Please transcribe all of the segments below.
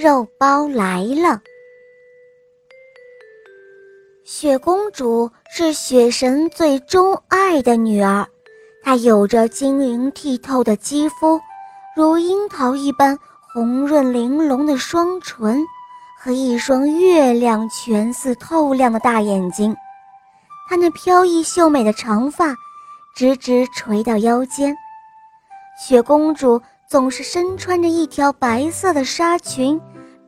肉包来了。雪公主是雪神最钟爱的女儿，她有着晶莹剔透的肌肤，如樱桃一般红润玲珑的双唇，和一双月亮全似透亮的大眼睛。她那飘逸秀美的长发，直直垂到腰间。雪公主总是身穿着一条白色的纱裙。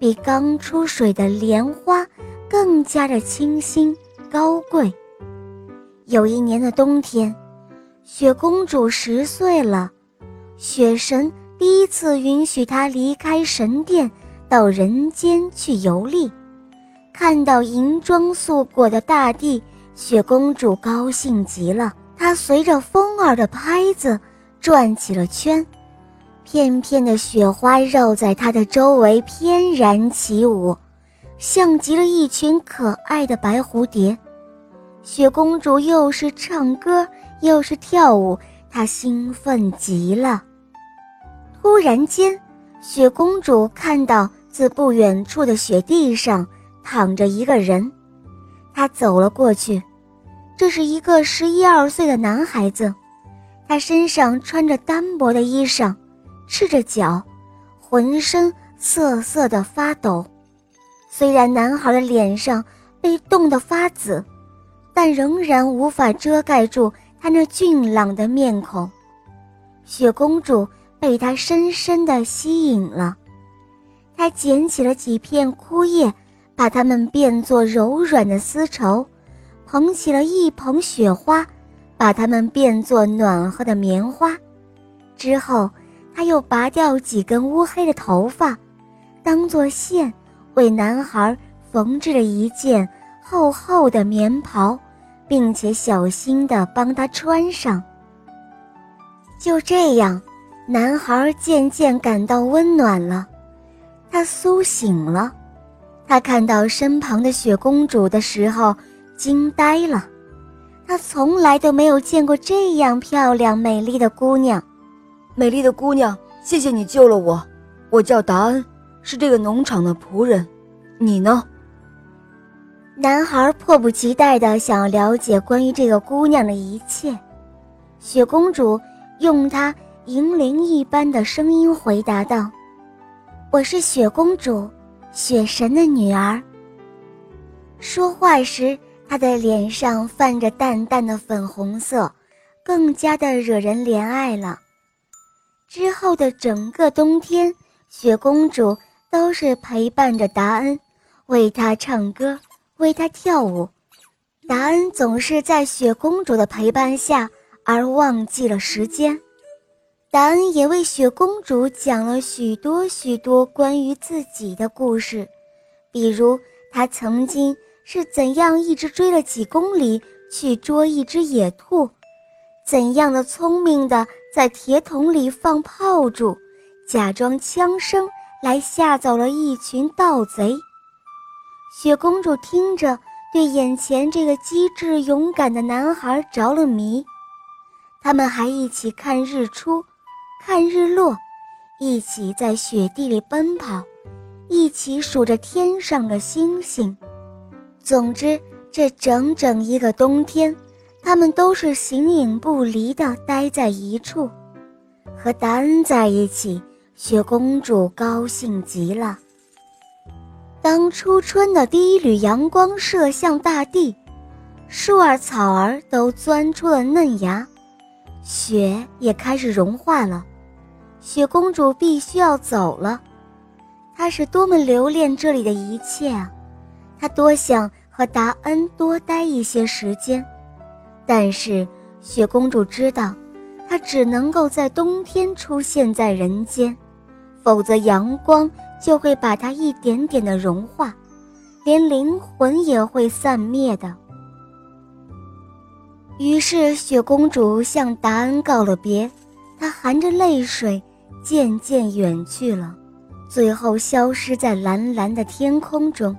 比刚出水的莲花更加的清新高贵。有一年的冬天，雪公主十岁了，雪神第一次允许她离开神殿，到人间去游历。看到银装素裹的大地，雪公主高兴极了。她随着风儿的拍子转起了圈。片片的雪花绕在她的周围翩然起舞，像极了一群可爱的白蝴蝶。雪公主又是唱歌又是跳舞，她兴奋极了。突然间，雪公主看到自不远处的雪地上躺着一个人，她走了过去。这是一个十一二岁的男孩子，他身上穿着单薄的衣裳。赤着脚，浑身瑟瑟的发抖。虽然男孩的脸上被冻得发紫，但仍然无法遮盖住他那俊朗的面孔。雪公主被他深深地吸引了，她捡起了几片枯叶，把它们变作柔软的丝绸，捧起了一捧雪花，把它们变作暖和的棉花，之后。他又拔掉几根乌黑的头发，当做线，为男孩缝制了一件厚厚的棉袍，并且小心地帮他穿上。就这样，男孩渐渐感到温暖了，他苏醒了。他看到身旁的雪公主的时候，惊呆了。他从来都没有见过这样漂亮美丽的姑娘。美丽的姑娘，谢谢你救了我。我叫达恩，是这个农场的仆人。你呢？男孩迫不及待地想要了解关于这个姑娘的一切。雪公主用她银铃一般的声音回答道：“我是雪公主，雪神的女儿。”说话时，她的脸上泛着淡淡的粉红色，更加的惹人怜爱了。之后的整个冬天，雪公主都是陪伴着达恩，为他唱歌，为他跳舞。达恩总是在雪公主的陪伴下而忘记了时间。达恩也为雪公主讲了许多许多关于自己的故事，比如他曾经是怎样一直追了几公里去捉一只野兔，怎样的聪明的。在铁桶里放炮竹，假装枪声来吓走了一群盗贼。雪公主听着，对眼前这个机智勇敢的男孩着了迷。他们还一起看日出，看日落，一起在雪地里奔跑，一起数着天上的星星。总之，这整整一个冬天。他们都是形影不离地待在一处，和达恩在一起，雪公主高兴极了。当初春的第一缕阳光射向大地，树儿草儿都钻出了嫩芽，雪也开始融化了。雪公主必须要走了，她是多么留恋这里的一切啊！她多想和达恩多待一些时间。但是雪公主知道，她只能够在冬天出现在人间，否则阳光就会把它一点点的融化，连灵魂也会散灭的。于是，雪公主向达恩告了别，她含着泪水，渐渐远去了，最后消失在蓝蓝的天空中。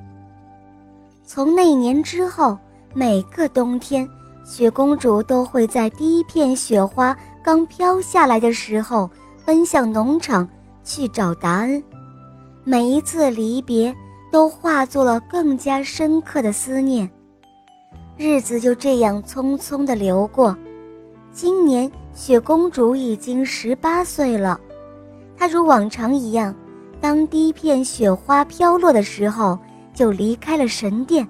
从那年之后，每个冬天，雪公主都会在第一片雪花刚飘下来的时候，奔向农场去找达恩。每一次离别，都化作了更加深刻的思念。日子就这样匆匆地流过。今年，雪公主已经十八岁了。她如往常一样，当第一片雪花飘落的时候，就离开了神殿。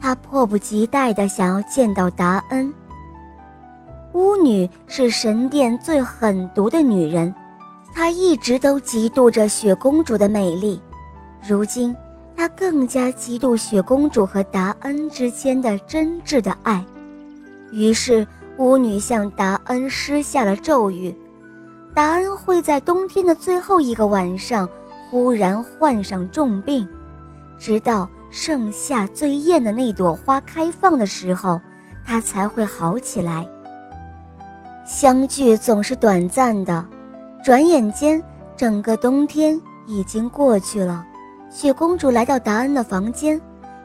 她迫不及待地想要见到达恩。巫女是神殿最狠毒的女人，她一直都嫉妒着雪公主的美丽。如今。她更加嫉妒雪公主和达恩之间的真挚的爱，于是巫女向达恩施下了咒语：达恩会在冬天的最后一个晚上忽然患上重病，直到盛夏最艳的那朵花开放的时候，它才会好起来。相聚总是短暂的，转眼间整个冬天已经过去了。雪公主来到达恩的房间，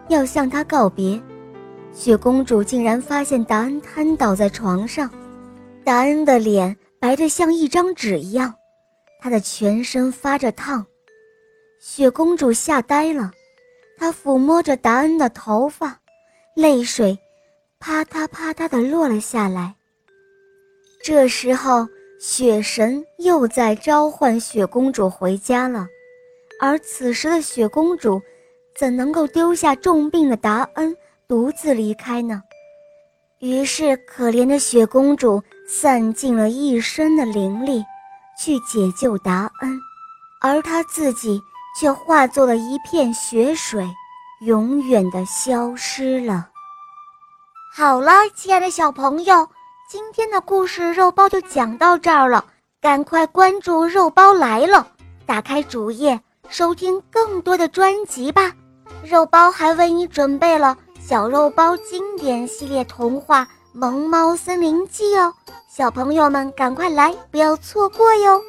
要向他告别。雪公主竟然发现达恩瘫倒在床上，达恩的脸白得像一张纸一样，他的全身发着烫。雪公主吓呆了，她抚摸着达恩的头发，泪水啪嗒啪嗒地落了下来。这时候，雪神又在召唤雪公主回家了。而此时的雪公主，怎能够丢下重病的达恩独自离开呢？于是，可怜的雪公主散尽了一身的灵力，去解救达恩，而她自己却化作了一片雪水，永远的消失了。好了，亲爱的小朋友，今天的故事肉包就讲到这儿了，赶快关注“肉包来了”，打开主页。收听更多的专辑吧，肉包还为你准备了小肉包经典系列童话《萌猫森林记》哦，小朋友们赶快来，不要错过哟。